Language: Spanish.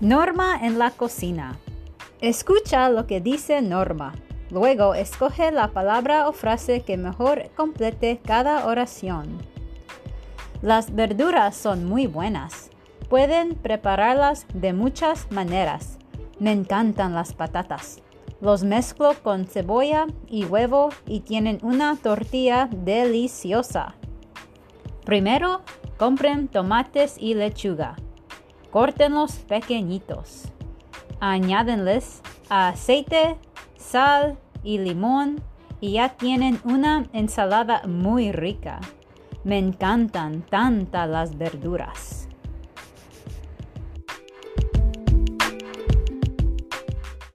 Norma en la cocina. Escucha lo que dice Norma. Luego escoge la palabra o frase que mejor complete cada oración. Las verduras son muy buenas. Pueden prepararlas de muchas maneras. Me encantan las patatas. Los mezclo con cebolla y huevo y tienen una tortilla deliciosa. Primero, compren tomates y lechuga. Córtenlos pequeñitos. Añádenles aceite, sal y limón y ya tienen una ensalada muy rica. Me encantan tantas las verduras.